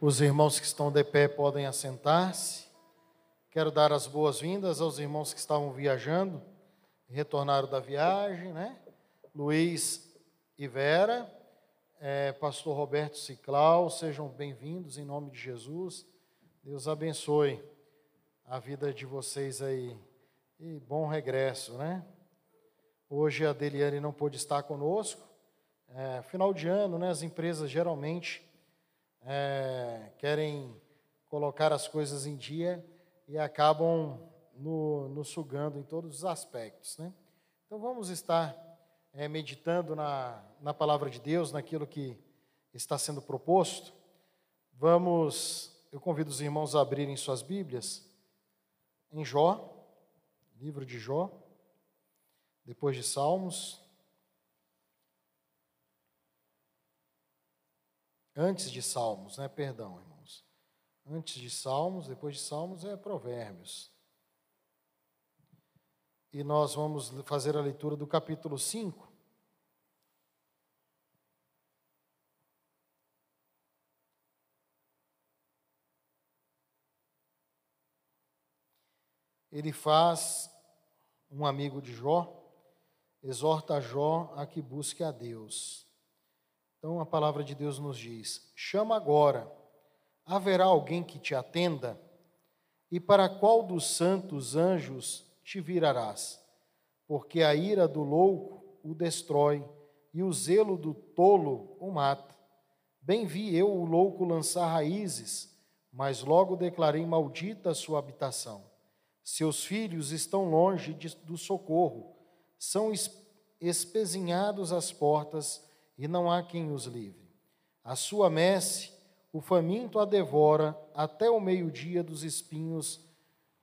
Os irmãos que estão de pé podem assentar-se. Quero dar as boas-vindas aos irmãos que estavam viajando, retornaram da viagem, né? Luiz e Vera, é, Pastor Roberto Ciclau, sejam bem-vindos em nome de Jesus. Deus abençoe a vida de vocês aí. E bom regresso, né? Hoje a Deliane não pôde estar conosco. É, final de ano, né? As empresas geralmente é, querem colocar as coisas em dia e acabam nos no sugando em todos os aspectos. Né? Então vamos estar é, meditando na, na palavra de Deus, naquilo que está sendo proposto. Vamos, eu convido os irmãos a abrirem suas Bíblias em Jó, livro de Jó, depois de Salmos. Antes de Salmos, né? Perdão, irmãos. Antes de Salmos, depois de Salmos é Provérbios. E nós vamos fazer a leitura do capítulo 5. Ele faz um amigo de Jó, exorta Jó a que busque a Deus. Então a palavra de Deus nos diz: chama agora, haverá alguém que te atenda? E para qual dos santos anjos te virarás? Porque a ira do louco o destrói e o zelo do tolo o mata. Bem vi eu o louco lançar raízes, mas logo declarei maldita a sua habitação. Seus filhos estão longe de, do socorro, são espezinhados às portas e não há quem os livre. A sua messe, o faminto a devora, até o meio-dia dos espinhos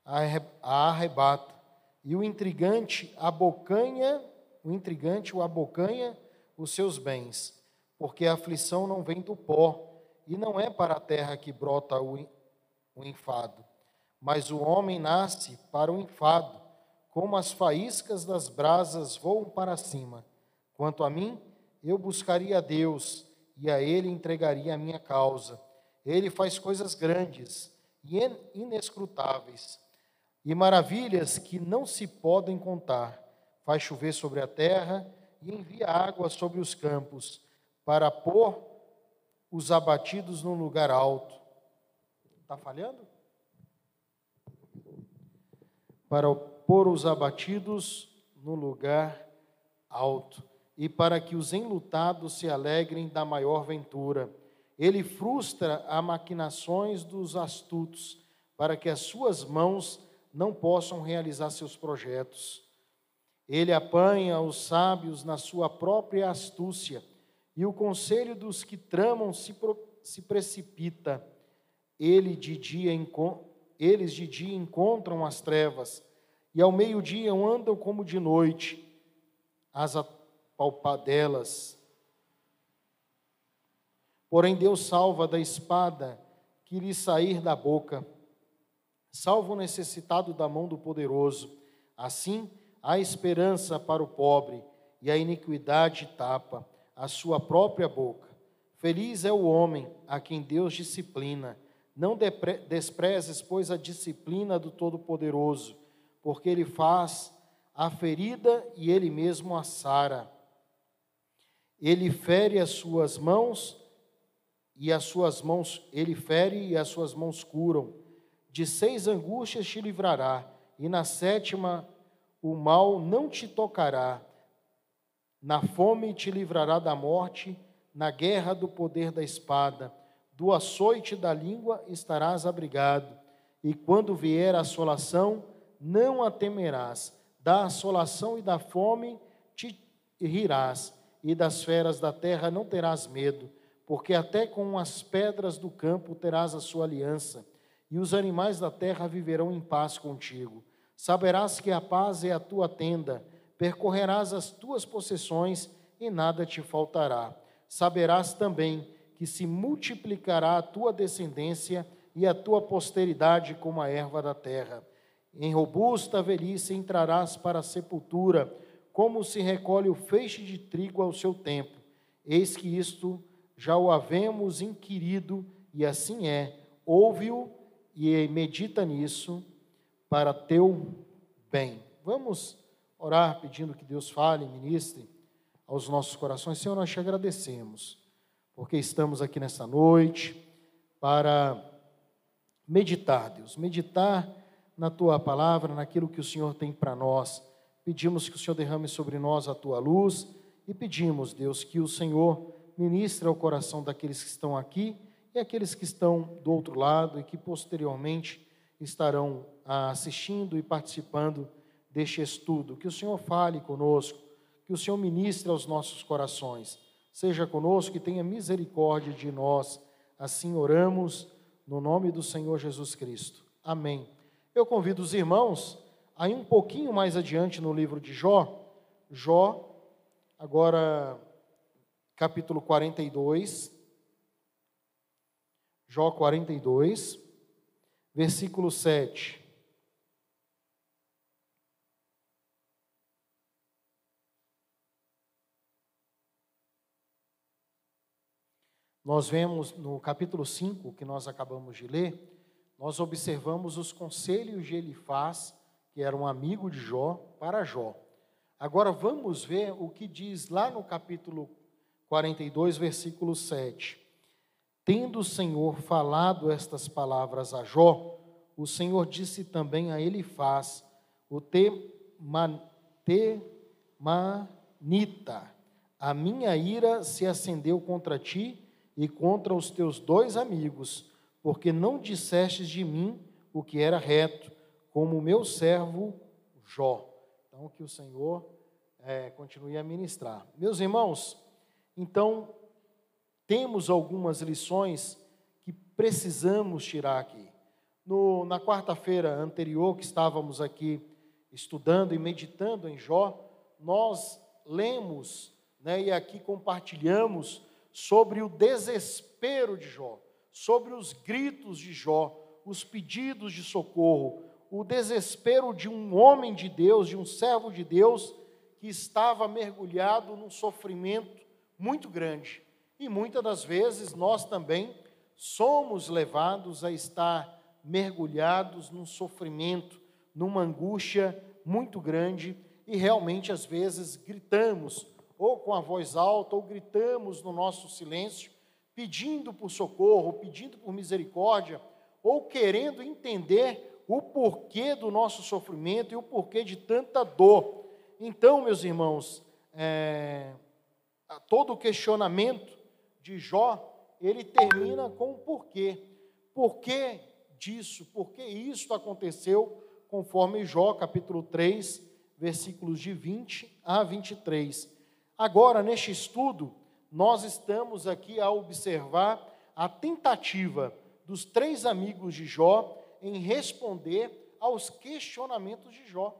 a arrebata, e o intrigante abocanha, o intrigante o abocanha os seus bens, porque a aflição não vem do pó, e não é para a terra que brota o, o enfado, mas o homem nasce para o enfado, como as faíscas das brasas voam para cima. Quanto a mim, eu buscaria a Deus e a Ele entregaria a minha causa. Ele faz coisas grandes e inescrutáveis e maravilhas que não se podem contar. Faz chover sobre a terra e envia água sobre os campos para pôr os abatidos no lugar alto. Está falhando? Para pôr os abatidos no lugar alto e para que os enlutados se alegrem da maior ventura. Ele frustra as maquinações dos astutos, para que as suas mãos não possam realizar seus projetos. Ele apanha os sábios na sua própria astúcia, e o conselho dos que tramam se, pro, se precipita. Ele de dia, eles de dia encontram as trevas, e ao meio-dia andam como de noite. As palpadelas. Porém, Deus salva da espada que lhe sair da boca, salva o necessitado da mão do poderoso. Assim, há esperança para o pobre, e a iniquidade tapa a sua própria boca. Feliz é o homem a quem Deus disciplina. Não desprezes, pois, a disciplina do Todo-Poderoso, porque ele faz a ferida e ele mesmo a sara. Ele fere as suas mãos e as suas mãos, ele fere e as suas mãos curam. De seis angústias te livrará, e na sétima o mal não te tocará. Na fome te livrará da morte, na guerra do poder da espada. Do açoite da língua estarás abrigado, e quando vier a assolação, não a temerás. Da assolação e da fome te rirás e das feras da terra não terás medo, porque até com as pedras do campo terás a sua aliança, e os animais da terra viverão em paz contigo. Saberás que a paz é a tua tenda, percorrerás as tuas possessões e nada te faltará. Saberás também que se multiplicará a tua descendência e a tua posteridade como a erva da terra. Em robusta velhice entrarás para a sepultura como se recolhe o feixe de trigo ao seu tempo. Eis que isto já o havemos inquirido e assim é. Ouve-o e medita nisso para teu bem. Vamos orar pedindo que Deus fale, ministre aos nossos corações. Senhor, nós te agradecemos, porque estamos aqui nessa noite para meditar, Deus, meditar na tua palavra, naquilo que o Senhor tem para nós. Pedimos que o Senhor derrame sobre nós a tua luz e pedimos, Deus, que o Senhor ministre ao coração daqueles que estão aqui e aqueles que estão do outro lado e que posteriormente estarão assistindo e participando deste estudo. Que o Senhor fale conosco, que o Senhor ministre aos nossos corações. Seja conosco e tenha misericórdia de nós. Assim oramos no nome do Senhor Jesus Cristo. Amém. Eu convido os irmãos a ir um pouquinho mais adiante no livro de Jó. Jó, agora capítulo 42. Jó 42, versículo 7. Nós vemos no capítulo 5, que nós acabamos de ler, nós observamos os conselhos de Elifaz, que era um amigo de Jó, para Jó. Agora vamos ver o que diz lá no capítulo 42, versículo 7. Tendo o Senhor falado estas palavras a Jó, o Senhor disse também a Elifaz, o Temanita, a minha ira se acendeu contra ti e contra os teus dois amigos, porque não dissestes de mim o que era reto, como o meu servo Jó. Então, que o Senhor é, continue a ministrar. Meus irmãos, então, temos algumas lições que precisamos tirar aqui. No, na quarta-feira anterior, que estávamos aqui estudando e meditando em Jó, nós lemos né, e aqui compartilhamos sobre o desespero de Jó, sobre os gritos de Jó, os pedidos de socorro, o desespero de um homem de Deus, de um servo de Deus, que estava mergulhado num sofrimento muito grande. E muitas das vezes nós também somos levados a estar mergulhados num sofrimento, numa angústia muito grande e realmente às vezes gritamos ou com a voz alta, ou gritamos no nosso silêncio, pedindo por socorro, pedindo por misericórdia, ou querendo entender o porquê do nosso sofrimento e o porquê de tanta dor. Então, meus irmãos, é, todo o questionamento de Jó, ele termina com o porquê. Por que disso? Por que isso aconteceu? Conforme Jó, capítulo 3, versículos de 20 a 23. Agora, neste estudo, nós estamos aqui a observar a tentativa dos três amigos de Jó em responder aos questionamentos de Jó.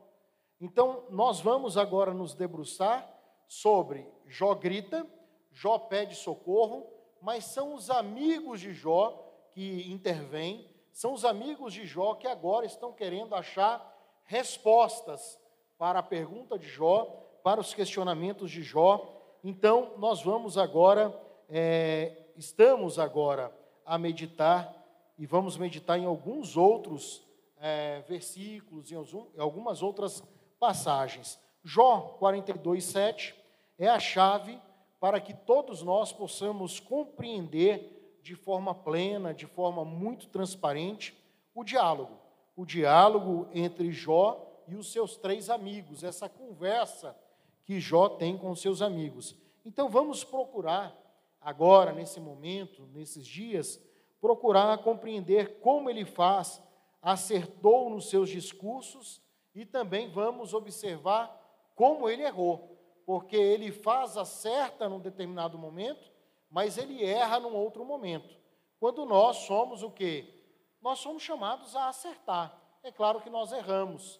Então, nós vamos agora nos debruçar sobre Jó grita, Jó pede socorro, mas são os amigos de Jó que intervêm, são os amigos de Jó que agora estão querendo achar respostas para a pergunta de Jó, para os questionamentos de Jó. Então, nós vamos agora, é, estamos agora a meditar e vamos meditar em alguns outros é, versículos, em algumas outras passagens. Jó 42, 7 é a chave para que todos nós possamos compreender de forma plena, de forma muito transparente, o diálogo. O diálogo entre Jó e os seus três amigos, essa conversa que Jó tem com seus amigos. Então vamos procurar, agora, nesse momento, nesses dias, procurar compreender como ele faz, acertou nos seus discursos e também vamos observar como ele errou, porque ele faz, acerta num determinado momento, mas ele erra num outro momento. Quando nós somos o quê? Nós somos chamados a acertar. É claro que nós erramos.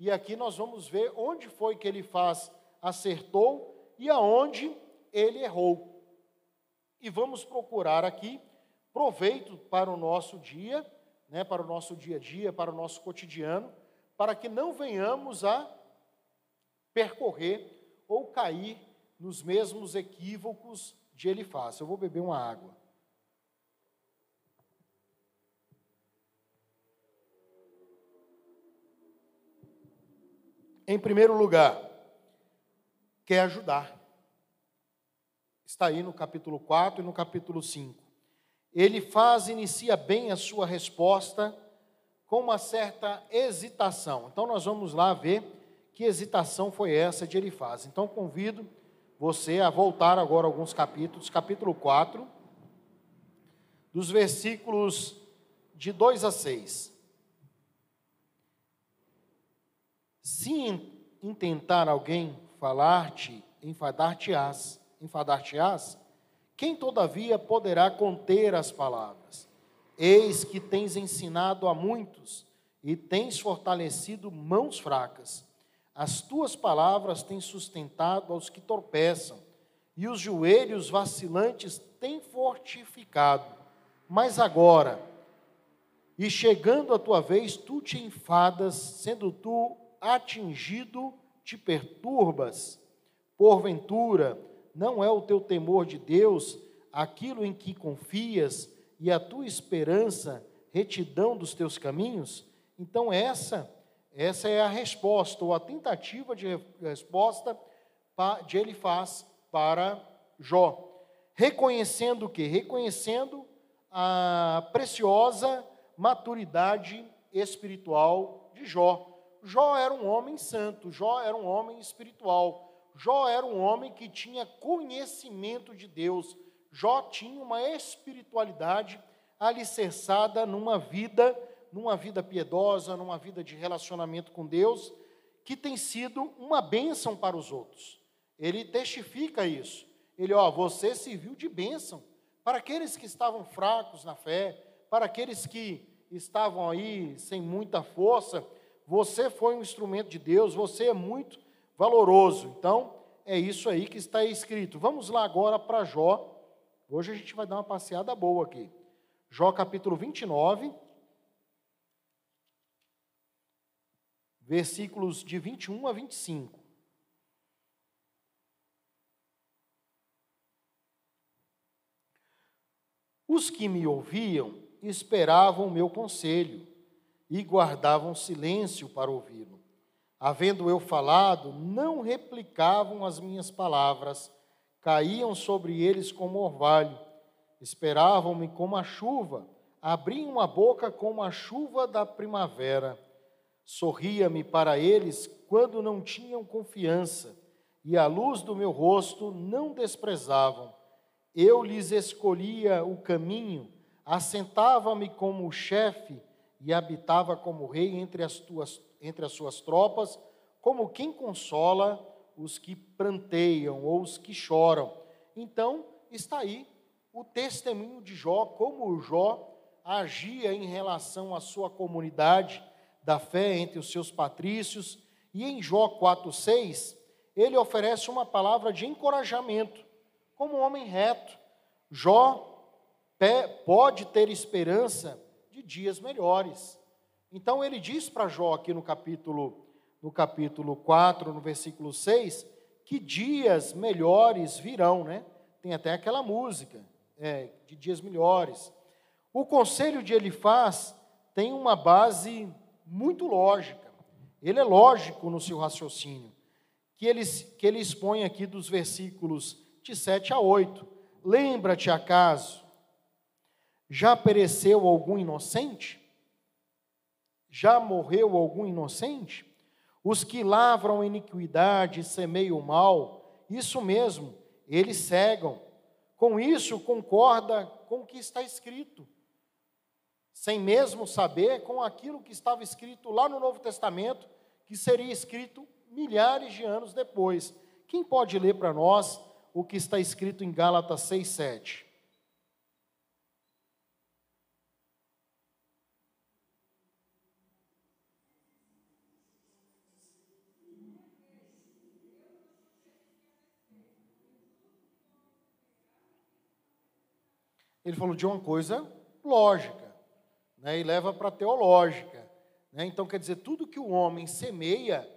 E aqui nós vamos ver onde foi que ele faz acertou e aonde ele errou. E vamos procurar aqui proveito para o nosso dia, né, para o nosso dia a dia, para o nosso cotidiano, para que não venhamos a percorrer ou cair nos mesmos equívocos de Elifaz. Eu vou beber uma água. Em primeiro lugar, quer ajudar. Está aí no capítulo 4 e no capítulo 5. Ele faz, inicia bem a sua resposta com uma certa hesitação. Então nós vamos lá ver que hesitação foi essa de Elifaz. Então convido você a voltar agora alguns capítulos, capítulo 4, dos versículos de 2 a 6. Se intentar alguém falar-te, enfadar-te-ás, enfadar-te-ás, quem todavia poderá conter as palavras? Eis que tens ensinado a muitos e tens fortalecido mãos fracas. As tuas palavras têm sustentado aos que tropeçam, e os joelhos vacilantes têm fortificado. Mas agora, e chegando a tua vez, tu te enfadas, sendo tu atingido, te perturbas. Porventura, não é o teu temor de Deus aquilo em que confias e a tua esperança retidão dos teus caminhos? Então essa essa é a resposta ou a tentativa de resposta de ele faz para Jó, reconhecendo o que? Reconhecendo a preciosa maturidade espiritual de Jó. Jó era um homem santo, Jó era um homem espiritual, Jó era um homem que tinha conhecimento de Deus, Jó tinha uma espiritualidade alicerçada numa vida, numa vida piedosa, numa vida de relacionamento com Deus, que tem sido uma bênção para os outros. Ele testifica isso. Ele, ó, você serviu de bênção para aqueles que estavam fracos na fé, para aqueles que estavam aí sem muita força, você foi um instrumento de Deus, você é muito valoroso. Então, é isso aí que está escrito. Vamos lá agora para Jó. Hoje a gente vai dar uma passeada boa aqui. Jó capítulo 29, versículos de 21 a 25. Os que me ouviam esperavam o meu conselho e guardavam silêncio para ouvi-lo. Havendo eu falado, não replicavam as minhas palavras, caíam sobre eles como orvalho, esperavam-me como a chuva, abriam a boca como a chuva da primavera. Sorria-me para eles quando não tinham confiança, e a luz do meu rosto não desprezavam. Eu lhes escolhia o caminho, assentava-me como chefe e habitava como rei entre as, tuas, entre as suas tropas, como quem consola os que pranteiam ou os que choram. Então, está aí o testemunho de Jó, como Jó agia em relação à sua comunidade da fé entre os seus patrícios. E em Jó 4,6, ele oferece uma palavra de encorajamento, como um homem reto. Jó pode ter esperança de dias melhores. Então ele diz para Jó aqui no capítulo no capítulo 4, no versículo 6, que dias melhores virão, né? Tem até aquela música é, de dias melhores. O conselho de Elifaz tem uma base muito lógica. Ele é lógico no seu raciocínio, que ele, que ele expõe aqui dos versículos de 7 a 8. Lembra-te acaso já pereceu algum inocente? Já morreu algum inocente? Os que lavram iniquidade e semeiam mal, isso mesmo, eles cegam. Com isso concorda com o que está escrito, sem mesmo saber com aquilo que estava escrito lá no Novo Testamento, que seria escrito milhares de anos depois. Quem pode ler para nós o que está escrito em Gálatas 6, 7? Ele falou de uma coisa lógica, né, e leva para a teológica. Né? Então, quer dizer, tudo que o homem semeia,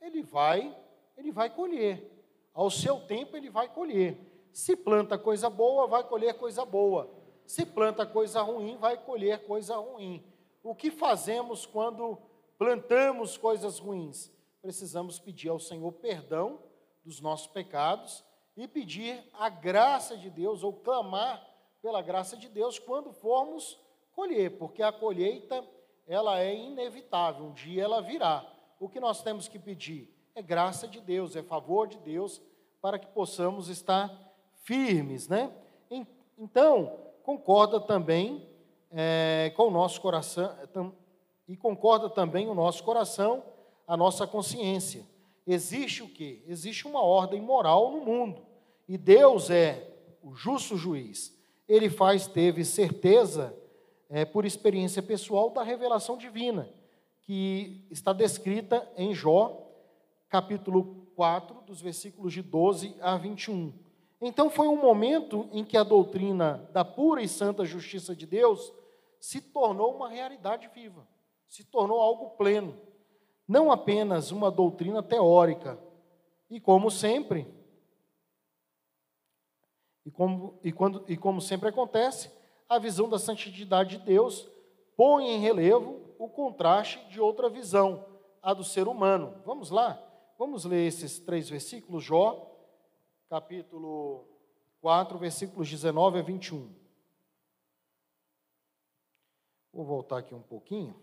ele vai, ele vai colher. Ao seu tempo, ele vai colher. Se planta coisa boa, vai colher coisa boa. Se planta coisa ruim, vai colher coisa ruim. O que fazemos quando plantamos coisas ruins? precisamos pedir ao Senhor perdão dos nossos pecados e pedir a graça de Deus ou clamar pela graça de Deus quando formos colher, porque a colheita ela é inevitável, um dia ela virá. O que nós temos que pedir é graça de Deus, é favor de Deus para que possamos estar firmes, né? Então, concorda também é, com o nosso coração, e concorda também o nosso coração, a nossa consciência. Existe o quê? Existe uma ordem moral no mundo, e Deus é o justo juiz. Ele faz, teve certeza, é, por experiência pessoal, da revelação divina, que está descrita em Jó, capítulo 4, dos versículos de 12 a 21. Então foi um momento em que a doutrina da pura e santa justiça de Deus se tornou uma realidade viva, se tornou algo pleno, não apenas uma doutrina teórica. E como sempre, e como, e, quando, e como sempre acontece, a visão da santidade de Deus põe em relevo o contraste de outra visão, a do ser humano. Vamos lá? Vamos ler esses três versículos, Jó, capítulo 4, versículos 19 a 21. Vou voltar aqui um pouquinho.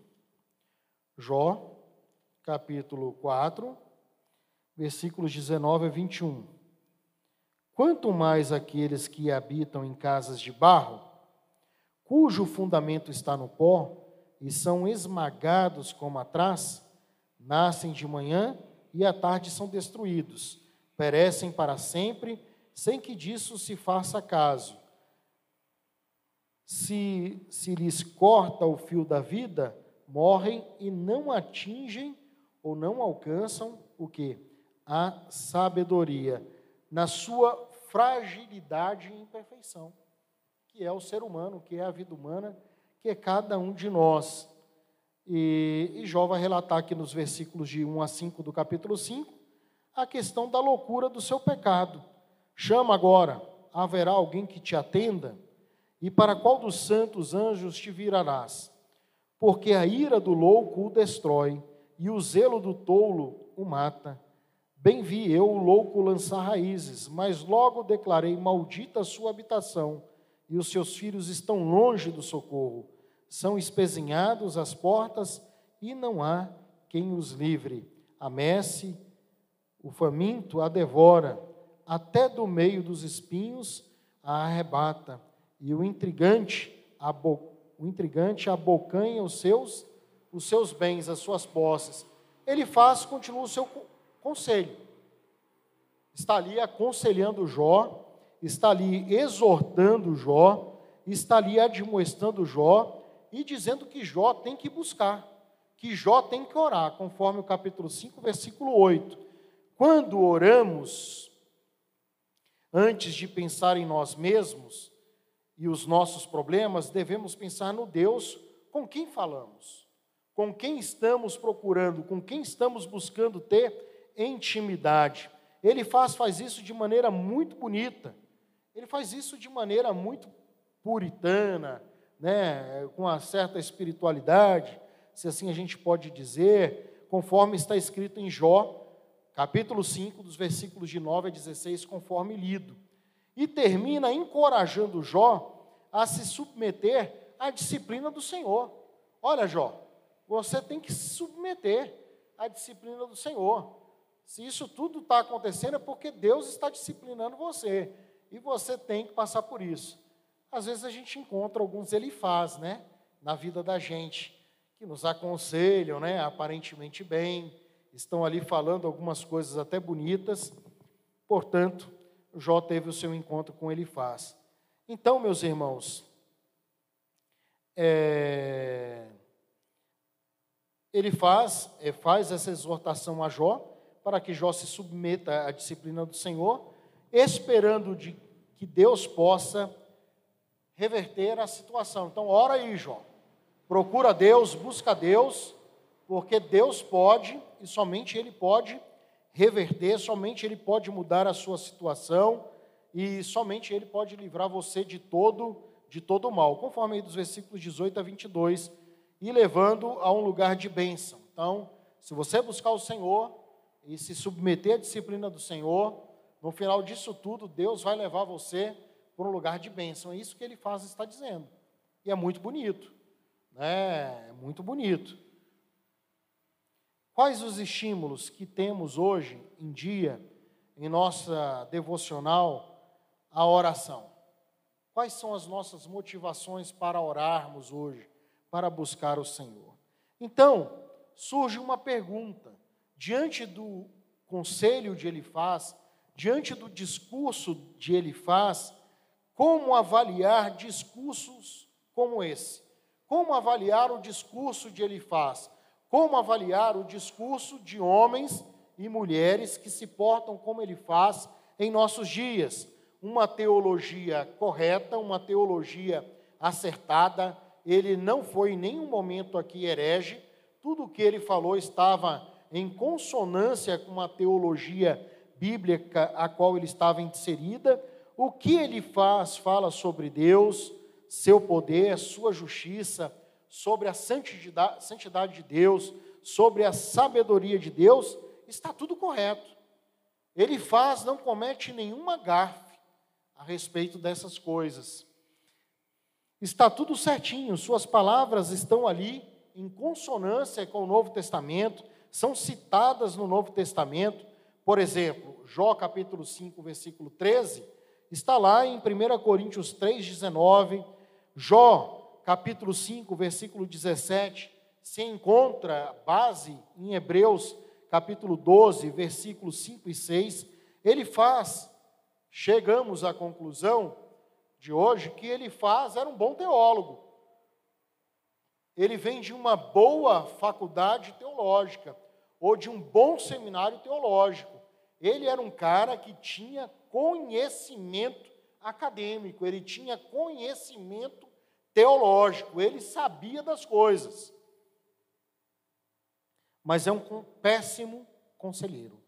Jó, capítulo 4, versículos 19 a 21. Quanto mais aqueles que habitam em casas de barro, cujo fundamento está no pó, e são esmagados como atrás, nascem de manhã e à tarde são destruídos, perecem para sempre, sem que disso se faça caso. Se, se lhes corta o fio da vida, morrem e não atingem ou não alcançam o que? A sabedoria, na sua fragilidade e imperfeição, que é o ser humano, que é a vida humana, que é cada um de nós. E, e Jó vai relatar aqui nos versículos de 1 a 5 do capítulo 5 a questão da loucura do seu pecado. Chama agora, haverá alguém que te atenda? E para qual dos santos anjos te virarás? Porque a ira do louco o destrói, e o zelo do tolo o mata. Bem vi eu o louco lançar raízes, mas logo declarei: Maldita a sua habitação, e os seus filhos estão longe do socorro são espezinhados as portas e não há quem os livre. A messe, o faminto a devora, até do meio dos espinhos a arrebata, e o intrigante, o intrigante abocanha os seus, os seus bens, as suas posses. Ele faz, continua o seu conselho. Está ali aconselhando Jó, está ali exortando Jó, está ali admoestando Jó, e dizendo que Jó tem que buscar, que Jó tem que orar, conforme o capítulo 5, versículo 8. Quando oramos, antes de pensar em nós mesmos e os nossos problemas, devemos pensar no Deus com quem falamos, com quem estamos procurando, com quem estamos buscando ter intimidade. Ele faz, faz isso de maneira muito bonita, ele faz isso de maneira muito puritana, né, com uma certa espiritualidade, se assim a gente pode dizer, conforme está escrito em Jó, capítulo 5, dos versículos de 9 a 16, conforme lido. E termina encorajando Jó a se submeter à disciplina do Senhor. Olha, Jó, você tem que se submeter à disciplina do Senhor. Se isso tudo está acontecendo, é porque Deus está disciplinando você. E você tem que passar por isso às vezes a gente encontra alguns elifaz, né, na vida da gente, que nos aconselham, né, aparentemente bem, estão ali falando algumas coisas até bonitas. Portanto, Jó teve o seu encontro com Elifaz. Então, meus irmãos, é, ele faz, é, faz essa exortação a Jó, para que Jó se submeta à disciplina do Senhor, esperando de que Deus possa reverter a situação. Então, ora aí, Jó. Procura Deus, busca Deus, porque Deus pode e somente Ele pode reverter, somente Ele pode mudar a sua situação e somente Ele pode livrar você de todo de todo mal, conforme aí dos versículos 18 a 22, e levando a um lugar de bênção. Então, se você buscar o Senhor, e se submeter à disciplina do Senhor, no final disso tudo, Deus vai levar você para um lugar de bênção. É isso que ele faz, está dizendo. E é muito bonito. Né? É muito bonito. Quais os estímulos que temos hoje em dia, em nossa devocional, à oração? Quais são as nossas motivações para orarmos hoje, para buscar o Senhor? Então, surge uma pergunta. Diante do conselho de Elifaz, diante do discurso de Elifaz, como avaliar discursos como esse? Como avaliar o discurso de Elifaz? Como avaliar o discurso de homens e mulheres que se portam como ele faz em nossos dias? Uma teologia correta, uma teologia acertada. Ele não foi em nenhum momento aqui herege. Tudo o que ele falou estava em consonância com uma teologia bíblica a qual ele estava inserida. O que ele faz fala sobre Deus, seu poder, sua justiça, sobre a santidade de Deus, sobre a sabedoria de Deus, está tudo correto. Ele faz, não comete nenhuma gafe a respeito dessas coisas. Está tudo certinho, suas palavras estão ali em consonância com o Novo Testamento, são citadas no Novo Testamento. Por exemplo, Jó capítulo 5, versículo 13, está lá em 1 Coríntios 3, 19. Jó capítulo 5, versículo 17, se encontra base em Hebreus capítulo 12, versículos 5 e 6. Ele faz, chegamos à conclusão de hoje, que ele faz, era um bom teólogo. Ele vem de uma boa faculdade teológica, ou de um bom seminário teológico. Ele era um cara que tinha conhecimento acadêmico, ele tinha conhecimento teológico, ele sabia das coisas. Mas é um péssimo conselheiro.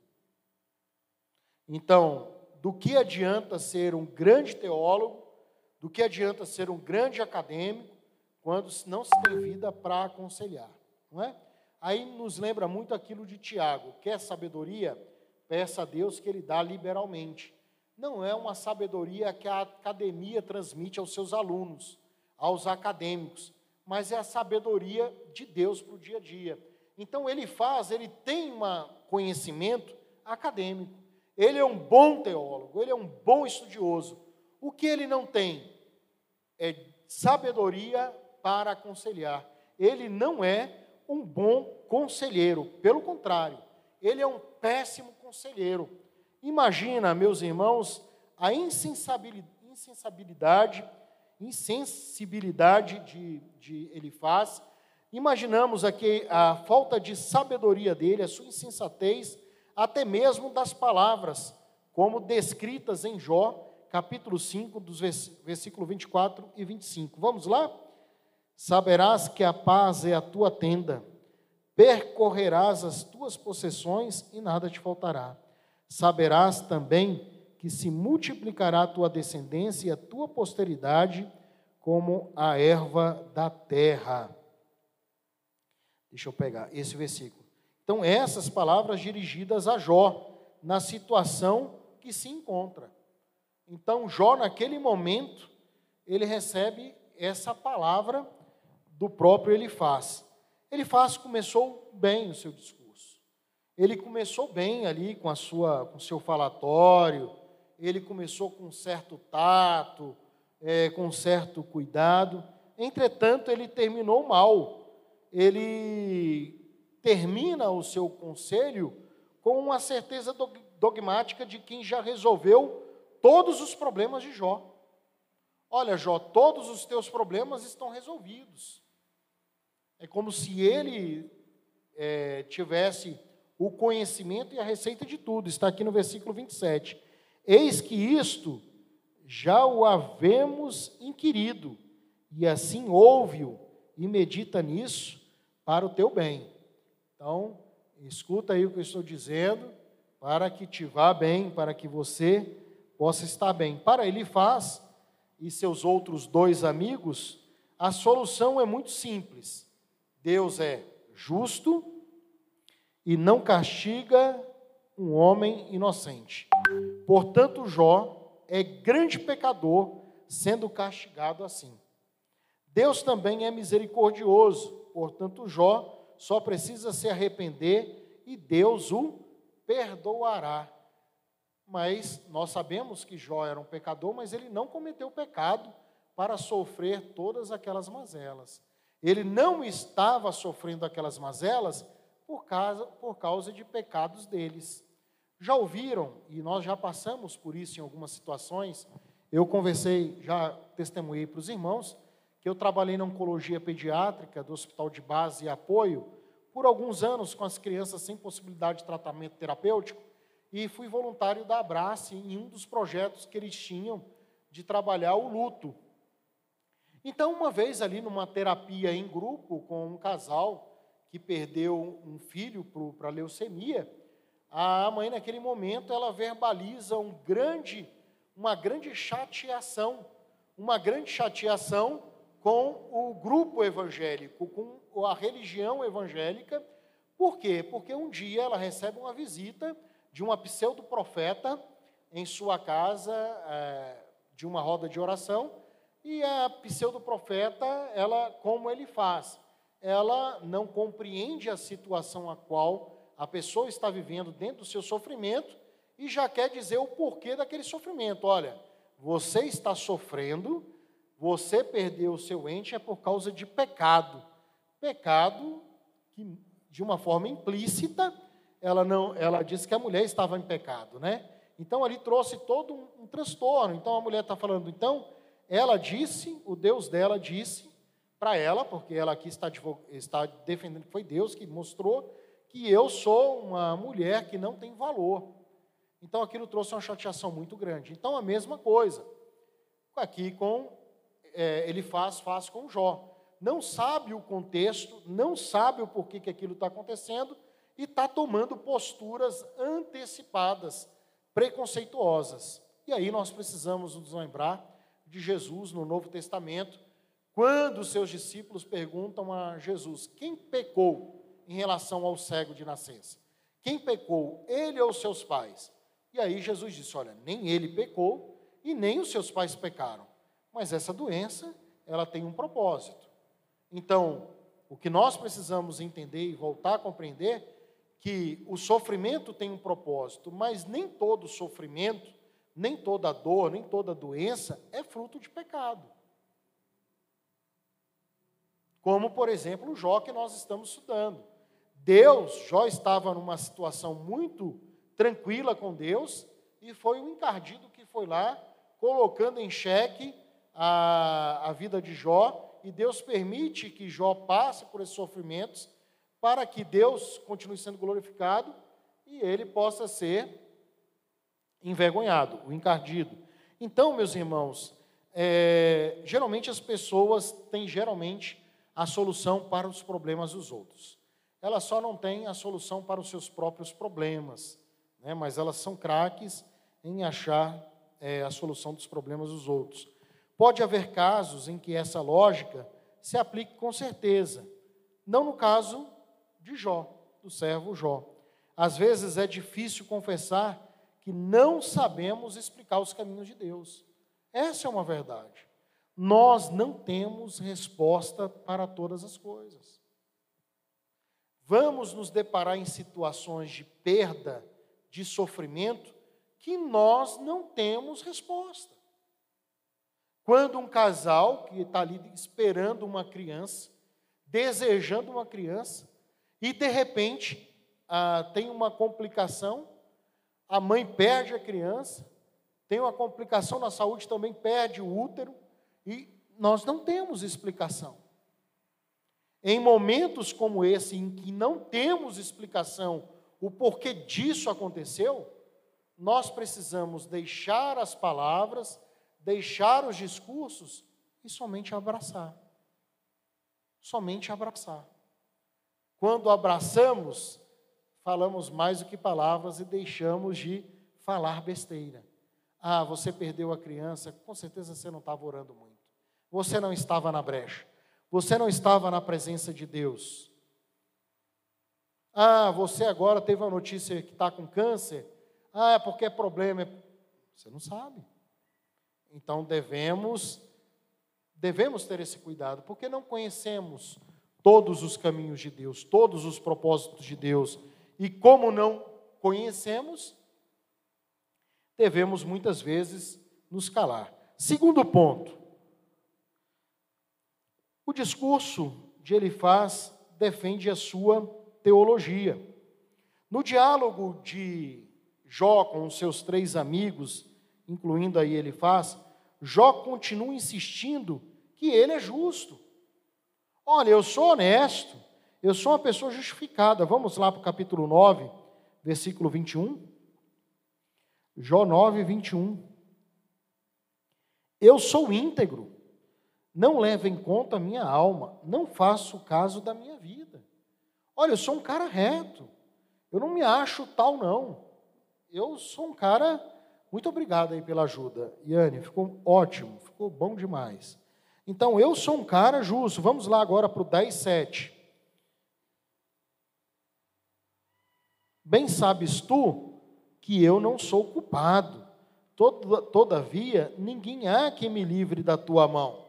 Então, do que adianta ser um grande teólogo, do que adianta ser um grande acadêmico, quando não se tem vida para aconselhar, não é? Aí nos lembra muito aquilo de Tiago, quer sabedoria, peça a Deus que ele dá liberalmente. Não é uma sabedoria que a academia transmite aos seus alunos, aos acadêmicos, mas é a sabedoria de Deus para o dia a dia. Então ele faz, ele tem um conhecimento acadêmico. Ele é um bom teólogo, ele é um bom estudioso. O que ele não tem é sabedoria para aconselhar. Ele não é um bom conselheiro, pelo contrário, ele é um péssimo conselheiro. Imagina, meus irmãos, a insensibilidade, insensibilidade de, de Elifaz. Imaginamos aqui a falta de sabedoria dele, a sua insensatez, até mesmo das palavras, como descritas em Jó, capítulo 5, dos versículos 24 e 25. Vamos lá? Saberás que a paz é a tua tenda, percorrerás as tuas possessões e nada te faltará. Saberás também que se multiplicará a tua descendência e a tua posteridade como a erva da terra. Deixa eu pegar esse versículo. Então, essas palavras dirigidas a Jó, na situação que se encontra. Então, Jó, naquele momento, ele recebe essa palavra do próprio Elifaz. Elifaz começou bem o seu discurso. Ele começou bem ali com a sua, com seu falatório. Ele começou com certo tato, é, com certo cuidado. Entretanto, ele terminou mal. Ele termina o seu conselho com uma certeza dogmática de quem já resolveu todos os problemas de Jó. Olha, Jó, todos os teus problemas estão resolvidos. É como se ele é, tivesse o conhecimento e a receita de tudo. Está aqui no versículo 27. Eis que isto já o havemos inquirido, e assim ouve-o e medita nisso para o teu bem. Então, escuta aí o que eu estou dizendo, para que te vá bem, para que você possa estar bem. Para ele faz e seus outros dois amigos, a solução é muito simples. Deus é justo e não castiga um homem inocente. Portanto, Jó é grande pecador, sendo castigado assim. Deus também é misericordioso, portanto, Jó só precisa se arrepender e Deus o perdoará. Mas nós sabemos que Jó era um pecador, mas ele não cometeu pecado para sofrer todas aquelas mazelas. Ele não estava sofrendo aquelas mazelas por causa, por causa de pecados deles. Já ouviram, e nós já passamos por isso em algumas situações, eu conversei, já testemunhei para os irmãos, que eu trabalhei na oncologia pediátrica do Hospital de Base e Apoio por alguns anos com as crianças sem possibilidade de tratamento terapêutico e fui voluntário da Abrace em um dos projetos que eles tinham de trabalhar o luto. Então, uma vez ali numa terapia em grupo com um casal que perdeu um filho para leucemia, a mãe naquele momento ela verbaliza um grande, uma grande chateação, uma grande chateação com o grupo evangélico, com a religião evangélica. Por quê? Porque um dia ela recebe uma visita de uma pseudo-profeta em sua casa, é, de uma roda de oração, e a pseudo-profeta, ela, como ele faz? Ela não compreende a situação a qual a pessoa está vivendo dentro do seu sofrimento e já quer dizer o porquê daquele sofrimento. Olha, você está sofrendo, você perdeu o seu ente é por causa de pecado. Pecado que, de uma forma implícita, ela não, ela disse que a mulher estava em pecado, né? Então ali trouxe todo um, um transtorno. Então a mulher está falando, então ela disse, o Deus dela disse para ela, porque ela aqui está, está defendendo que foi Deus que mostrou que eu sou uma mulher que não tem valor. Então aquilo trouxe uma chateação muito grande. Então a mesma coisa aqui com é, ele faz faz com Jó. Não sabe o contexto, não sabe o porquê que aquilo está acontecendo e está tomando posturas antecipadas, preconceituosas. E aí nós precisamos nos lembrar de Jesus no Novo Testamento, quando os seus discípulos perguntam a Jesus: quem pecou em relação ao cego de nascença? Quem pecou, ele ou seus pais? E aí Jesus disse: Olha, nem ele pecou e nem os seus pais pecaram, mas essa doença, ela tem um propósito. Então, o que nós precisamos entender e voltar a compreender que o sofrimento tem um propósito, mas nem todo sofrimento, nem toda dor, nem toda doença é fruto de pecado. Como, por exemplo, o Jó que nós estamos estudando. Deus, Jó estava numa situação muito tranquila com Deus, e foi o encardido que foi lá, colocando em xeque a, a vida de Jó, e Deus permite que Jó passe por esses sofrimentos para que Deus continue sendo glorificado e ele possa ser envergonhado, o encardido. Então, meus irmãos, é, geralmente as pessoas têm geralmente a solução para os problemas dos outros. Elas só não têm a solução para os seus próprios problemas, né? mas elas são craques em achar é, a solução dos problemas dos outros. Pode haver casos em que essa lógica se aplique com certeza, não no caso de Jó, do servo Jó. Às vezes é difícil confessar que não sabemos explicar os caminhos de Deus. Essa é uma verdade. Nós não temos resposta para todas as coisas. Vamos nos deparar em situações de perda, de sofrimento, que nós não temos resposta. Quando um casal que está ali esperando uma criança, desejando uma criança, e de repente ah, tem uma complicação, a mãe perde a criança, tem uma complicação na saúde, também perde o útero, e nós não temos explicação. Em momentos como esse, em que não temos explicação o porquê disso aconteceu, nós precisamos deixar as palavras, deixar os discursos e somente abraçar. Somente abraçar. Quando abraçamos, falamos mais do que palavras e deixamos de falar besteira. Ah, você perdeu a criança, com certeza você não estava orando muito. Você não estava na brecha. Você não estava na presença de Deus. Ah, você agora teve a notícia que está com câncer. Ah, é porque é problema. Você não sabe. Então devemos devemos ter esse cuidado, porque não conhecemos todos os caminhos de Deus, todos os propósitos de Deus. E como não conhecemos, devemos muitas vezes nos calar. Segundo ponto, o discurso de Elifaz defende a sua teologia. No diálogo de Jó com os seus três amigos, incluindo aí Elifaz, Jó continua insistindo que ele é justo. Olha, eu sou honesto, eu sou uma pessoa justificada. Vamos lá para o capítulo 9, versículo 21. Jó 9, 21. Eu sou íntegro, não levo em conta a minha alma, não faço caso da minha vida. Olha, eu sou um cara reto, eu não me acho tal, não. Eu sou um cara. Muito obrigado aí pela ajuda, Yane, ficou ótimo, ficou bom demais. Então, eu sou um cara justo. Vamos lá agora para o 10, 7. Bem sabes tu que eu não sou culpado. Todavia, ninguém há que me livre da tua mão.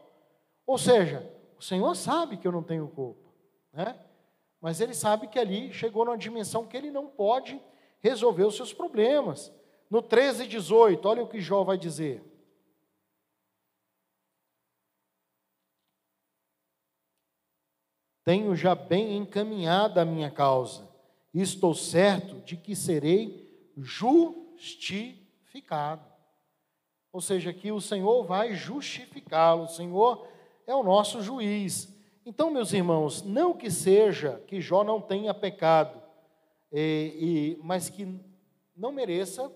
Ou seja, o Senhor sabe que eu não tenho culpa, né? Mas ele sabe que ali chegou numa dimensão que ele não pode resolver os seus problemas. No 13 e 18, olha o que Jó vai dizer. Tenho já bem encaminhada a minha causa, estou certo de que serei justificado. Ou seja, que o Senhor vai justificá-lo, o Senhor é o nosso juiz. Então, meus irmãos, não que seja que Jó não tenha pecado, e, e, mas que não mereça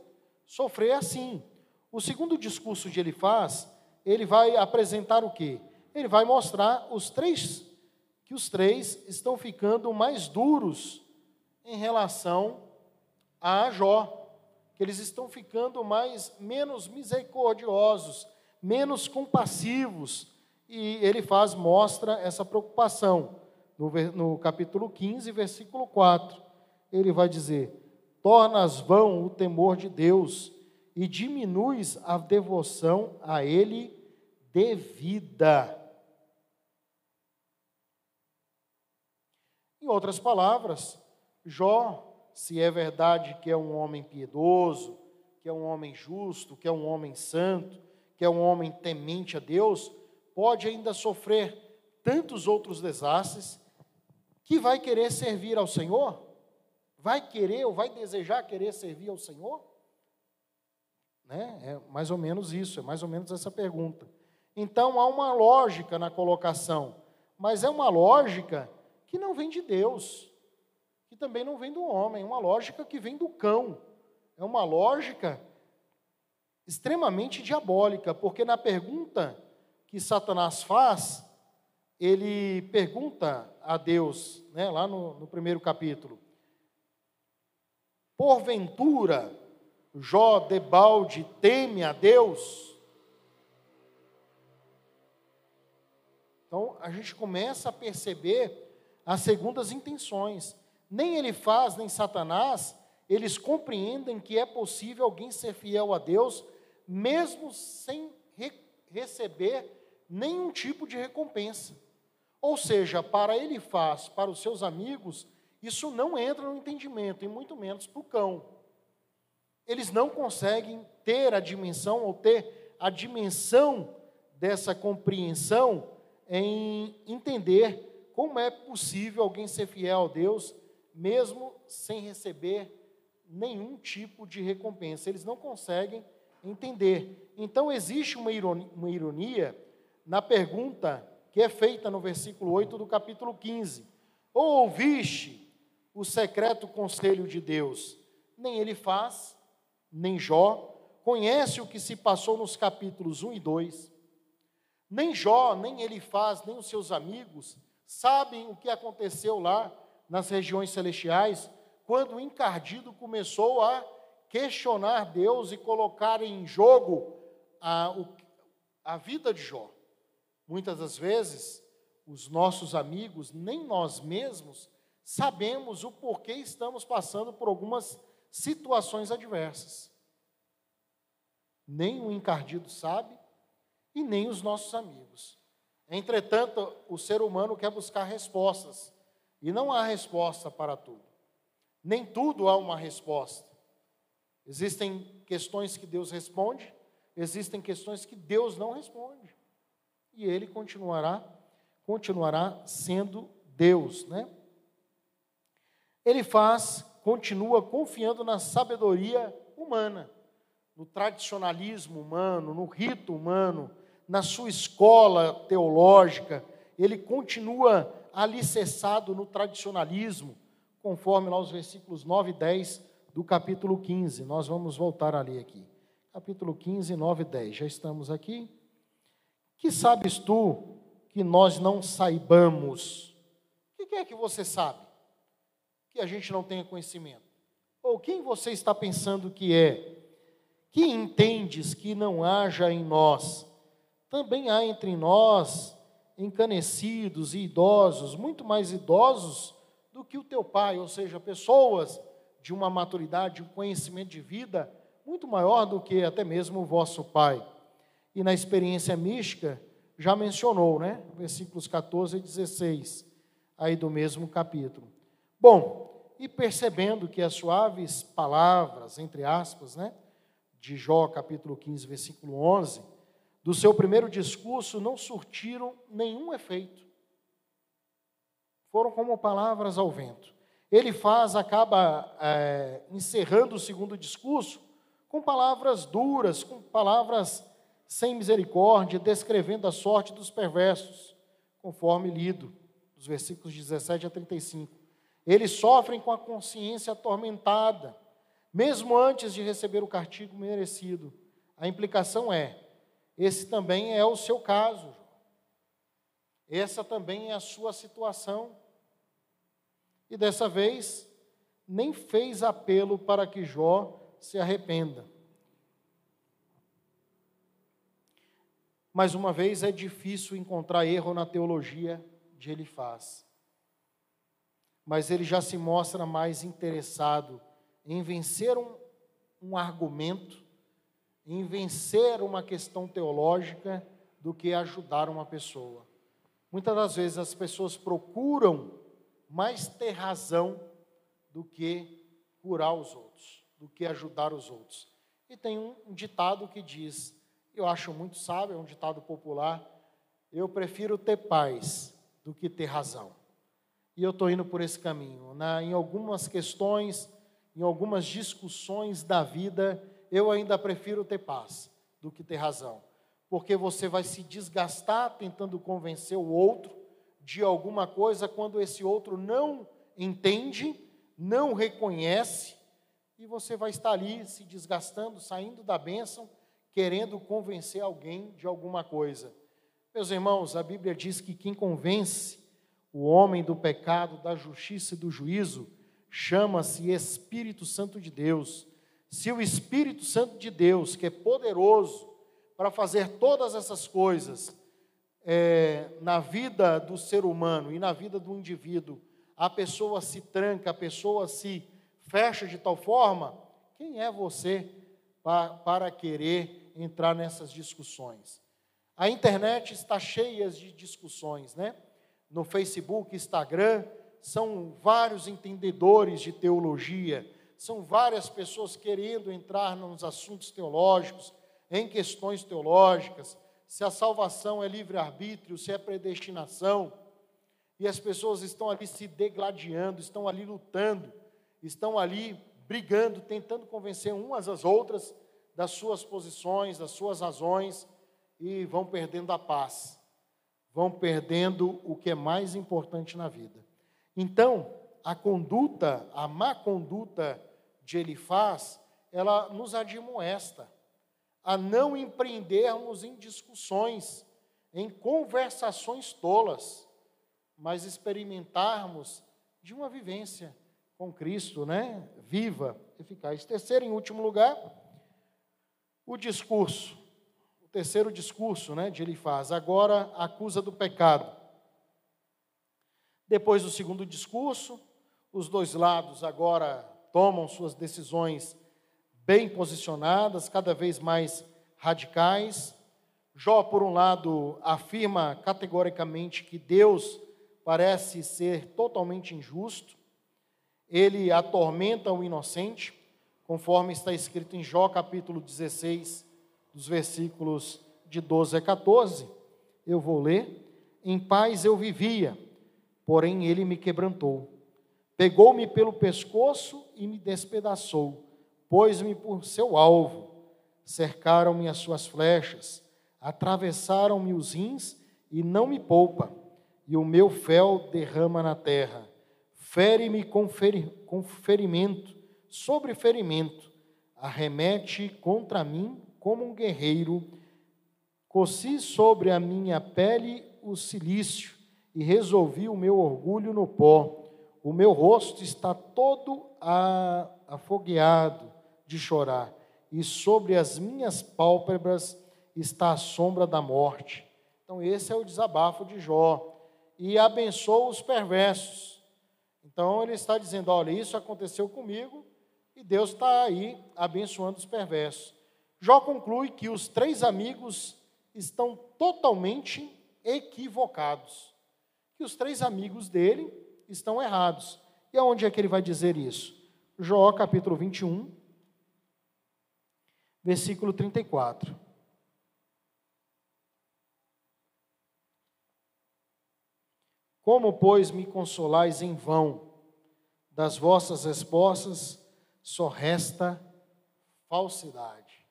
sofrer assim. O segundo discurso que ele faz, ele vai apresentar o quê? Ele vai mostrar os três que os três estão ficando mais duros em relação a Jó que eles estão ficando mais menos misericordiosos, menos compassivos, e ele faz mostra essa preocupação. No, no capítulo 15, versículo 4, ele vai dizer: Tornas vão o temor de Deus e diminuis a devoção a ele devida. Em outras palavras, Jó se é verdade que é um homem piedoso, que é um homem justo, que é um homem santo, que é um homem temente a Deus, pode ainda sofrer tantos outros desastres que vai querer servir ao Senhor? Vai querer ou vai desejar querer servir ao Senhor? Né? É mais ou menos isso, é mais ou menos essa pergunta. Então há uma lógica na colocação, mas é uma lógica que não vem de Deus também não vem do homem, é uma lógica que vem do cão. É uma lógica extremamente diabólica, porque na pergunta que Satanás faz, ele pergunta a Deus, né, lá no, no primeiro capítulo: Porventura, Jó debalde teme a Deus? Então a gente começa a perceber as segundas intenções. Nem ele faz, nem Satanás, eles compreendem que é possível alguém ser fiel a Deus, mesmo sem re receber nenhum tipo de recompensa. Ou seja, para ele faz, para os seus amigos, isso não entra no entendimento, e muito menos para o cão. Eles não conseguem ter a dimensão ou ter a dimensão dessa compreensão em entender como é possível alguém ser fiel a Deus mesmo sem receber nenhum tipo de recompensa. Eles não conseguem entender. Então, existe uma ironia, uma ironia na pergunta que é feita no versículo 8 do capítulo 15: Ou ouviste o secreto conselho de Deus? Nem ele faz, nem Jó, conhece o que se passou nos capítulos 1 e 2. Nem Jó, nem ele faz, nem os seus amigos sabem o que aconteceu lá nas regiões celestiais, quando o encardido começou a questionar Deus e colocar em jogo a, a vida de Jó. Muitas das vezes, os nossos amigos, nem nós mesmos, sabemos o porquê estamos passando por algumas situações adversas. Nem o encardido sabe e nem os nossos amigos. Entretanto, o ser humano quer buscar respostas e não há resposta para tudo. Nem tudo há uma resposta. Existem questões que Deus responde, existem questões que Deus não responde. E ele continuará continuará sendo Deus, né? Ele faz, continua confiando na sabedoria humana, no tradicionalismo humano, no rito humano, na sua escola teológica, ele continua alicerçado no tradicionalismo, conforme lá os versículos 9 e 10 do capítulo 15. Nós vamos voltar a ler aqui. Capítulo 15, 9 e 10. Já estamos aqui. Que sabes tu que nós não saibamos? O que é que você sabe? Que a gente não tenha conhecimento? Ou quem você está pensando que é? Que entendes que não haja em nós? Também há entre nós encanecidos e idosos, muito mais idosos do que o teu pai, ou seja, pessoas de uma maturidade, um conhecimento de vida muito maior do que até mesmo o vosso pai. E na experiência mística, já mencionou, né? Versículos 14 e 16, aí do mesmo capítulo. Bom, e percebendo que as suaves palavras, entre aspas, né? De Jó, capítulo 15, versículo 11, do seu primeiro discurso não surtiram nenhum efeito. Foram como palavras ao vento. Ele faz, acaba é, encerrando o segundo discurso com palavras duras, com palavras sem misericórdia, descrevendo a sorte dos perversos, conforme lido, dos versículos 17 a 35. Eles sofrem com a consciência atormentada, mesmo antes de receber o castigo merecido. A implicação é: esse também é o seu caso. Essa também é a sua situação. E dessa vez, nem fez apelo para que Jó se arrependa. Mais uma vez, é difícil encontrar erro na teologia de Elifaz. Mas ele já se mostra mais interessado em vencer um, um argumento, em vencer uma questão teológica, do que ajudar uma pessoa. Muitas das vezes as pessoas procuram mais ter razão do que curar os outros, do que ajudar os outros. E tem um ditado que diz: eu acho muito sábio, é um ditado popular. Eu prefiro ter paz do que ter razão. E eu estou indo por esse caminho. Na, em algumas questões, em algumas discussões da vida, eu ainda prefiro ter paz do que ter razão. Porque você vai se desgastar tentando convencer o outro de alguma coisa quando esse outro não entende, não reconhece, e você vai estar ali se desgastando, saindo da bênção querendo convencer alguém de alguma coisa. Meus irmãos, a Bíblia diz que quem convence o homem do pecado, da justiça e do juízo chama-se Espírito Santo de Deus. Se o Espírito Santo de Deus, que é poderoso para fazer todas essas coisas é, na vida do ser humano e na vida do indivíduo, a pessoa se tranca, a pessoa se fecha de tal forma, quem é você para, para querer entrar nessas discussões. A internet está cheia de discussões, né? No Facebook, Instagram, são vários entendedores de teologia, são várias pessoas querendo entrar nos assuntos teológicos, em questões teológicas, se a salvação é livre-arbítrio, se é predestinação. E as pessoas estão ali se degladiando, estão ali lutando, estão ali brigando, tentando convencer umas às outras das suas posições, das suas razões e vão perdendo a paz, vão perdendo o que é mais importante na vida. Então, a conduta, a má conduta de Elifaz, ela nos admoesta a não empreendermos em discussões, em conversações tolas, mas experimentarmos de uma vivência com Cristo, né? Viva, eficaz. Terceiro, em último lugar, o discurso, o terceiro discurso né, de Elifaz, agora acusa do pecado. Depois do segundo discurso, Os dois lados agora tomam suas decisões bem posicionadas, cada vez mais radicais. Jó, por um lado, afirma categoricamente que Deus parece ser totalmente injusto, ele atormenta o inocente, conforme está escrito em Jó capítulo 16, dos versículos de 12 a 14. Eu vou ler. Em paz eu vivia, porém ele me quebrantou. Pegou-me pelo pescoço e me despedaçou, pôs-me por seu alvo. Cercaram-me as suas flechas, atravessaram-me os rins e não me poupa, e o meu fel derrama na terra. Fere-me com, feri com ferimento, sobre ferimento, arremete contra mim como um guerreiro. Cossi sobre a minha pele o silício e resolvi o meu orgulho no pó. O meu rosto está todo afogueado de chorar, e sobre as minhas pálpebras está a sombra da morte. Então, esse é o desabafo de Jó. E abençoa os perversos. Então, ele está dizendo: olha, isso aconteceu comigo, e Deus está aí abençoando os perversos. Jó conclui que os três amigos estão totalmente equivocados. Que os três amigos dele estão errados. E aonde é que ele vai dizer isso? Jó, capítulo 21, versículo 34. Como, pois, me consolais em vão? Das vossas respostas só resta falsidade.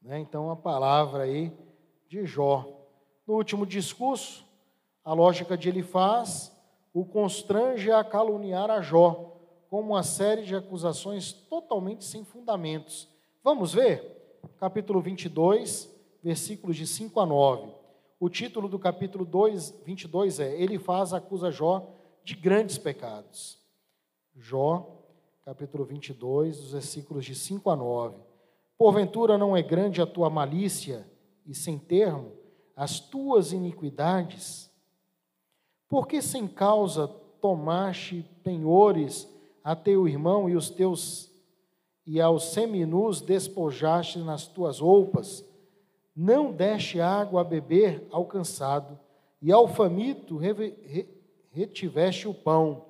Né? Então, a palavra aí de Jó. No último discurso, a lógica de Elifaz o constrange a caluniar a Jó, com uma série de acusações totalmente sem fundamentos. Vamos ver? Capítulo 22, versículos de 5 a 9. O título do capítulo 2, 22 é Elifaz acusa Jó de grandes pecados. Jó, capítulo 22, os versículos de 5 a 9. Porventura não é grande a tua malícia e sem termo as tuas iniquidades? Porque sem causa tomaste penhores a teu irmão e os teus e aos seminus despojaste nas tuas roupas? Não deste água a beber ao cansado, e ao faminto retiveste o pão.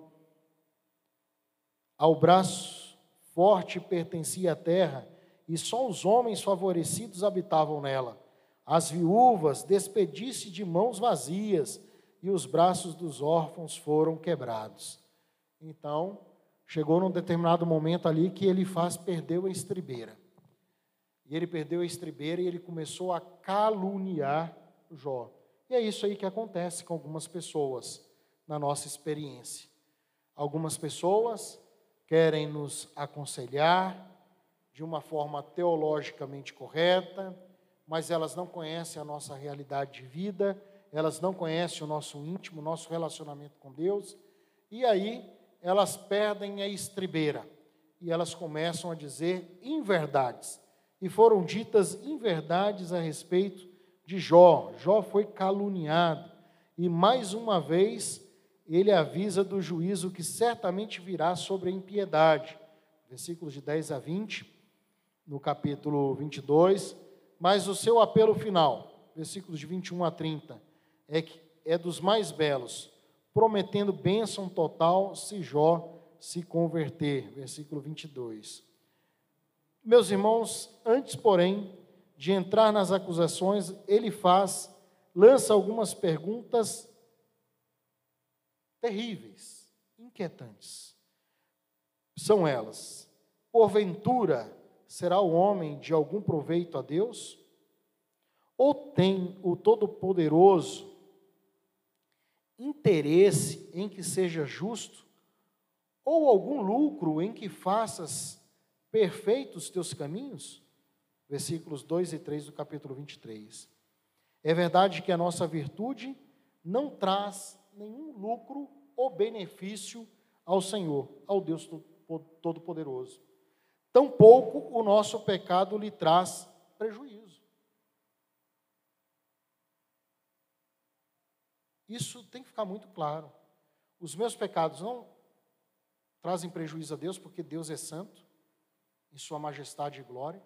Ao braço forte pertencia a terra, e só os homens favorecidos habitavam nela. As viúvas despedisse de mãos vazias, e os braços dos órfãos foram quebrados. Então, chegou num determinado momento ali que ele faz perdeu a estribeira. E ele perdeu a estribeira e ele começou a caluniar Jó. E é isso aí que acontece com algumas pessoas na nossa experiência. Algumas pessoas querem nos aconselhar de uma forma teologicamente correta, mas elas não conhecem a nossa realidade de vida, elas não conhecem o nosso íntimo, o nosso relacionamento com Deus, e aí elas perdem a estribeira e elas começam a dizer inverdades. E foram ditas inverdades a respeito de Jó. Jó foi caluniado e mais uma vez ele avisa do juízo que certamente virá sobre a impiedade. Versículos de 10 a 20, no capítulo 22 mas o seu apelo final, versículos de 21 a 30, é, que, é dos mais belos, prometendo bênção total se Jó se converter. Versículo 22. Meus irmãos, antes, porém, de entrar nas acusações, ele faz, lança algumas perguntas terríveis, inquietantes. São elas: porventura, será o homem de algum proveito a Deus? Ou tem o Todo-Poderoso interesse em que seja justo? Ou algum lucro em que faças perfeitos teus caminhos? Versículos 2 e 3 do capítulo 23. É verdade que a nossa virtude não traz nenhum lucro ou benefício ao Senhor, ao Deus Todo-Poderoso tampouco o nosso pecado lhe traz prejuízo. Isso tem que ficar muito claro. Os meus pecados não trazem prejuízo a Deus, porque Deus é santo, em Sua majestade e glória,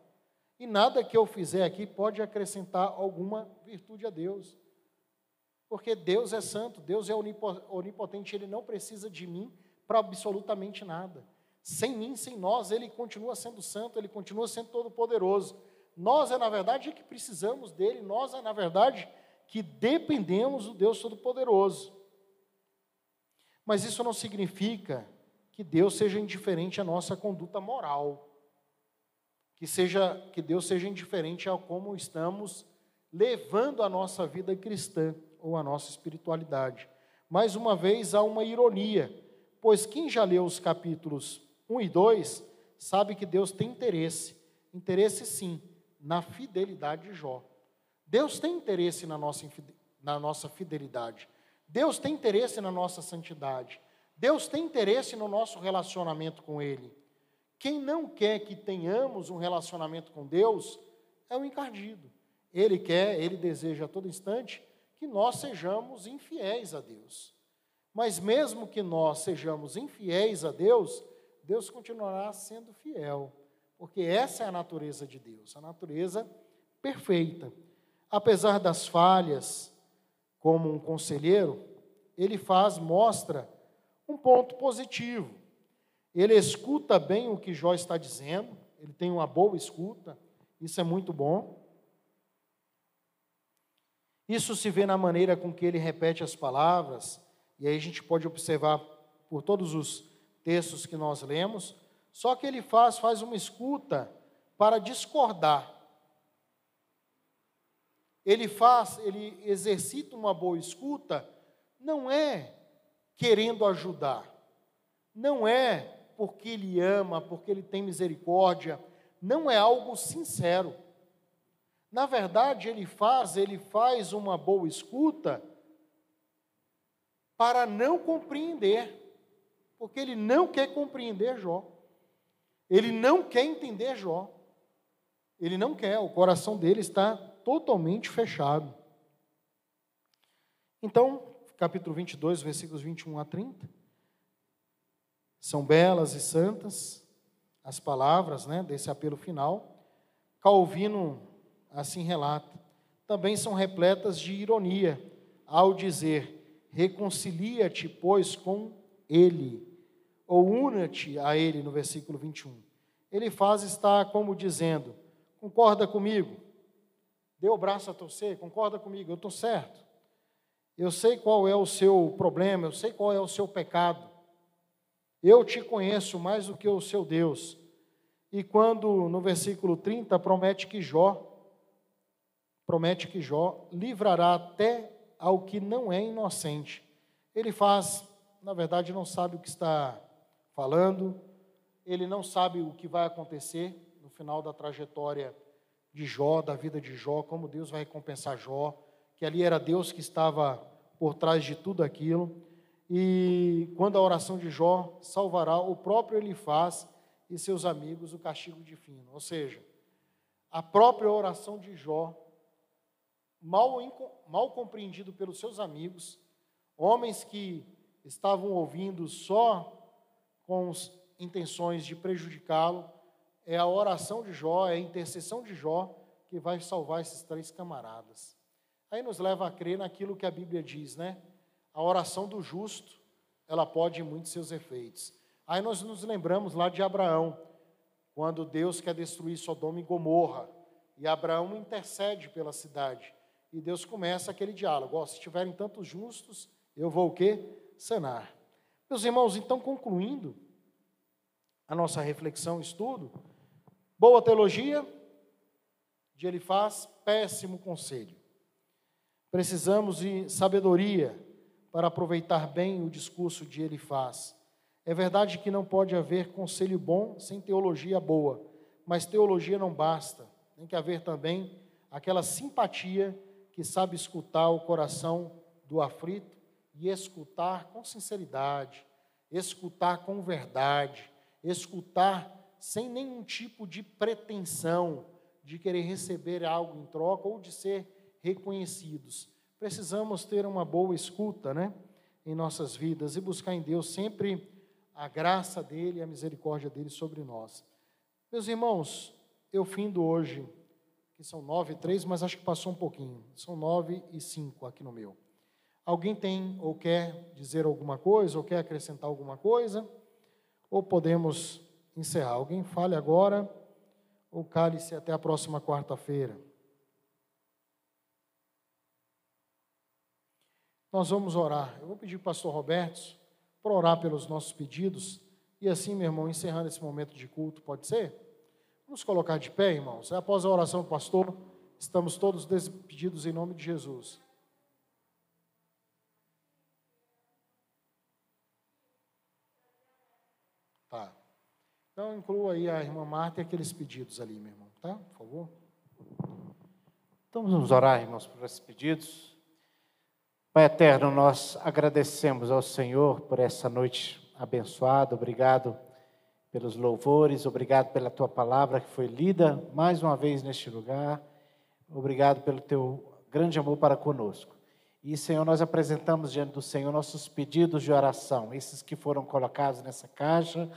e nada que eu fizer aqui pode acrescentar alguma virtude a Deus, porque Deus é santo, Deus é onipotente, Ele não precisa de mim para absolutamente nada. Sem mim, sem nós, Ele continua sendo santo, Ele continua sendo todo-poderoso. Nós é, na verdade, que precisamos dele, nós é, na verdade, que dependemos do Deus Todo-Poderoso. Mas isso não significa que Deus seja indiferente à nossa conduta moral. Que, seja, que Deus seja indiferente a como estamos levando a nossa vida cristã ou a nossa espiritualidade. Mais uma vez, há uma ironia, pois quem já leu os capítulos 1 e 2 sabe que Deus tem interesse, interesse sim, na fidelidade de Jó. Deus tem interesse na nossa, na nossa fidelidade. Deus tem interesse na nossa santidade. Deus tem interesse no nosso relacionamento com Ele. Quem não quer que tenhamos um relacionamento com Deus é o encardido. Ele quer, ele deseja a todo instante que nós sejamos infiéis a Deus. Mas mesmo que nós sejamos infiéis a Deus, Deus continuará sendo fiel porque essa é a natureza de Deus, a natureza perfeita. Apesar das falhas, como um conselheiro, ele faz, mostra um ponto positivo. Ele escuta bem o que Jó está dizendo, ele tem uma boa escuta, isso é muito bom. Isso se vê na maneira com que ele repete as palavras, e aí a gente pode observar por todos os textos que nós lemos, só que ele faz, faz uma escuta para discordar. Ele faz, ele exercita uma boa escuta, não é querendo ajudar, não é porque ele ama, porque ele tem misericórdia, não é algo sincero. Na verdade, ele faz, ele faz uma boa escuta para não compreender, porque ele não quer compreender Jó. Ele não quer entender Jó. Ele não quer, o coração dele está totalmente fechado. Então, capítulo 22, versículos 21 a 30. São belas e santas as palavras né, desse apelo final. Calvino assim relata. Também são repletas de ironia ao dizer: reconcilia-te, pois, com ele ou una-te a ele, no versículo 21. Ele faz estar como dizendo: concorda comigo, dê o braço a torcer, concorda comigo, eu estou certo. Eu sei qual é o seu problema, eu sei qual é o seu pecado. Eu te conheço mais do que o seu Deus. E quando no versículo 30 promete que Jó promete que Jó livrará até ao que não é inocente. Ele faz, na verdade, não sabe o que está falando, ele não sabe o que vai acontecer no final da trajetória de Jó, da vida de Jó, como Deus vai recompensar Jó, que ali era Deus que estava por trás de tudo aquilo. E quando a oração de Jó salvará o próprio Elifaz e seus amigos o castigo divino. Ou seja, a própria oração de Jó, mal, mal compreendido pelos seus amigos, homens que estavam ouvindo só com intenções de prejudicá-lo, é a oração de Jó, é a intercessão de Jó que vai salvar esses três camaradas. Aí nos leva a crer naquilo que a Bíblia diz, né? A oração do justo, ela pode muito seus efeitos. Aí nós nos lembramos lá de Abraão, quando Deus quer destruir Sodoma e Gomorra, e Abraão intercede pela cidade. E Deus começa aquele diálogo: oh, se tiverem tantos justos, eu vou o quê? Sanar. Meus irmãos, então concluindo a nossa reflexão, estudo, boa teologia, de ele faz péssimo conselho. Precisamos de sabedoria para aproveitar bem o discurso de ele faz. É verdade que não pode haver conselho bom sem teologia boa, mas teologia não basta. Tem que haver também aquela simpatia que sabe escutar o coração do aflito e escutar com sinceridade, escutar com verdade, escutar sem nenhum tipo de pretensão de querer receber algo em troca ou de ser reconhecidos. Precisamos ter uma boa escuta, né, em nossas vidas e buscar em Deus sempre a graça dele e a misericórdia dele sobre nós. Meus irmãos, eu findo hoje, que são nove e três, mas acho que passou um pouquinho. São nove e cinco aqui no meu. Alguém tem ou quer dizer alguma coisa, ou quer acrescentar alguma coisa? Ou podemos encerrar? Alguém fale agora, ou cale-se até a próxima quarta-feira. Nós vamos orar. Eu vou pedir para o pastor Roberto para orar pelos nossos pedidos. E assim, meu irmão, encerrando esse momento de culto, pode ser? Vamos colocar de pé, irmãos. Após a oração do pastor, estamos todos despedidos em nome de Jesus. Tá. Então, inclua aí a irmã Marta e aqueles pedidos ali, meu irmão, tá? Por favor. Então, vamos orar, irmãos, por esses pedidos. Pai eterno, nós agradecemos ao Senhor por essa noite abençoada. Obrigado pelos louvores, obrigado pela tua palavra que foi lida mais uma vez neste lugar. Obrigado pelo teu grande amor para conosco. E, Senhor, nós apresentamos diante do Senhor nossos pedidos de oração, esses que foram colocados nessa caixa,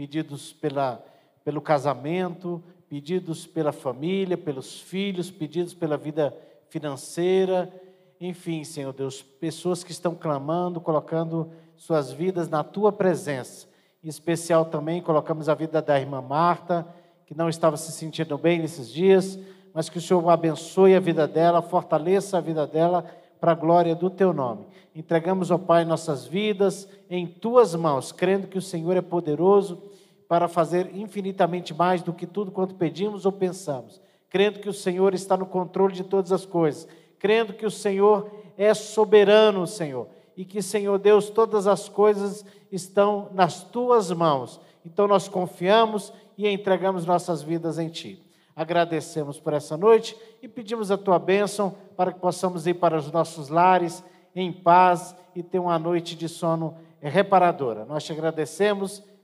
pedidos pela, pelo casamento, pedidos pela família, pelos filhos, pedidos pela vida financeira, enfim, Senhor Deus, pessoas que estão clamando, colocando suas vidas na tua presença. Em especial também colocamos a vida da irmã Marta, que não estava se sentindo bem nesses dias, mas que o Senhor abençoe a vida dela, fortaleça a vida dela para a glória do teu nome. Entregamos, ó Pai, nossas vidas em tuas mãos, crendo que o Senhor é poderoso para fazer infinitamente mais do que tudo quanto pedimos ou pensamos, crendo que o Senhor está no controle de todas as coisas crendo que o Senhor é soberano, Senhor, e que, Senhor Deus, todas as coisas estão nas tuas mãos. Então nós confiamos e entregamos nossas vidas em Ti. Agradecemos por essa noite e pedimos a Tua bênção para que possamos ir para os nossos lares em paz e ter uma noite de sono reparadora. Nós te agradecemos